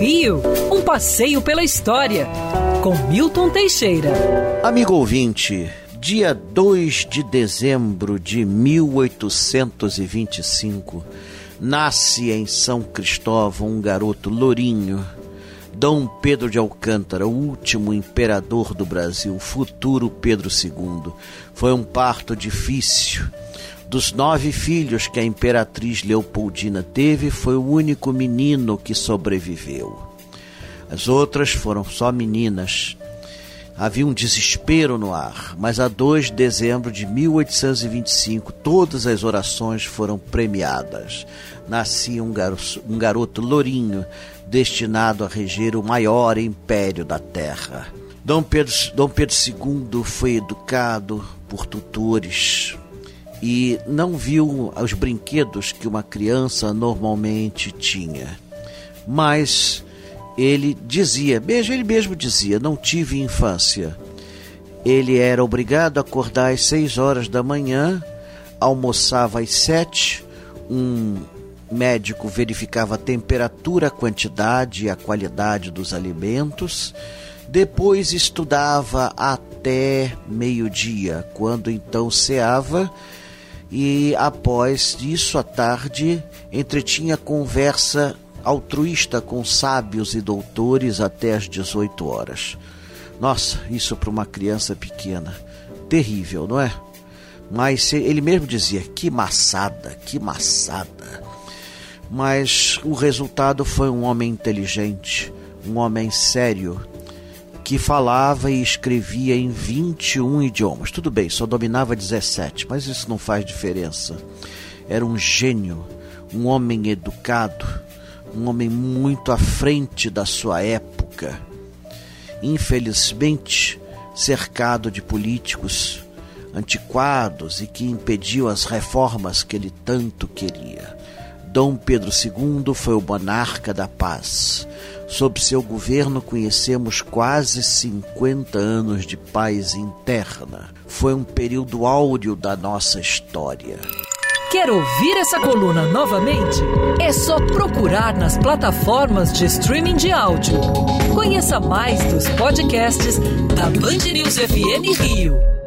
Rio, um passeio pela história, com Milton Teixeira. Amigo ouvinte, dia 2 de dezembro de 1825, nasce em São Cristóvão um garoto lourinho, Dom Pedro de Alcântara, o último imperador do Brasil, futuro Pedro II. Foi um parto difícil dos nove filhos que a imperatriz Leopoldina teve, foi o único menino que sobreviveu. As outras foram só meninas. Havia um desespero no ar, mas a 2 de dezembro de 1825 todas as orações foram premiadas. Nascia um garoto, um garoto lourinho, destinado a reger o maior império da terra. Dom Pedro, Dom Pedro II foi educado por tutores, e não viu os brinquedos que uma criança normalmente tinha. Mas ele dizia, mesmo ele mesmo dizia, não tive infância. Ele era obrigado a acordar às seis horas da manhã, almoçava às sete, um médico verificava a temperatura, a quantidade e a qualidade dos alimentos, depois estudava até meio-dia, quando então ceava e após isso à tarde entretinha conversa altruísta com sábios e doutores até às 18 horas. Nossa, isso para uma criança pequena, terrível, não é? Mas ele mesmo dizia: que maçada, que maçada. Mas o resultado foi um homem inteligente, um homem sério, que falava e escrevia em 21 idiomas. Tudo bem, só dominava 17, mas isso não faz diferença. Era um gênio, um homem educado, um homem muito à frente da sua época. Infelizmente, cercado de políticos antiquados e que impediu as reformas que ele tanto queria. Dom Pedro II foi o monarca da paz Sob seu governo conhecemos quase 50 anos de paz interna. Foi um período áureo da nossa história. Quer ouvir essa coluna novamente? É só procurar nas plataformas de streaming de áudio. Conheça mais dos podcasts da Band News FM Rio.